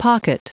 Pocket.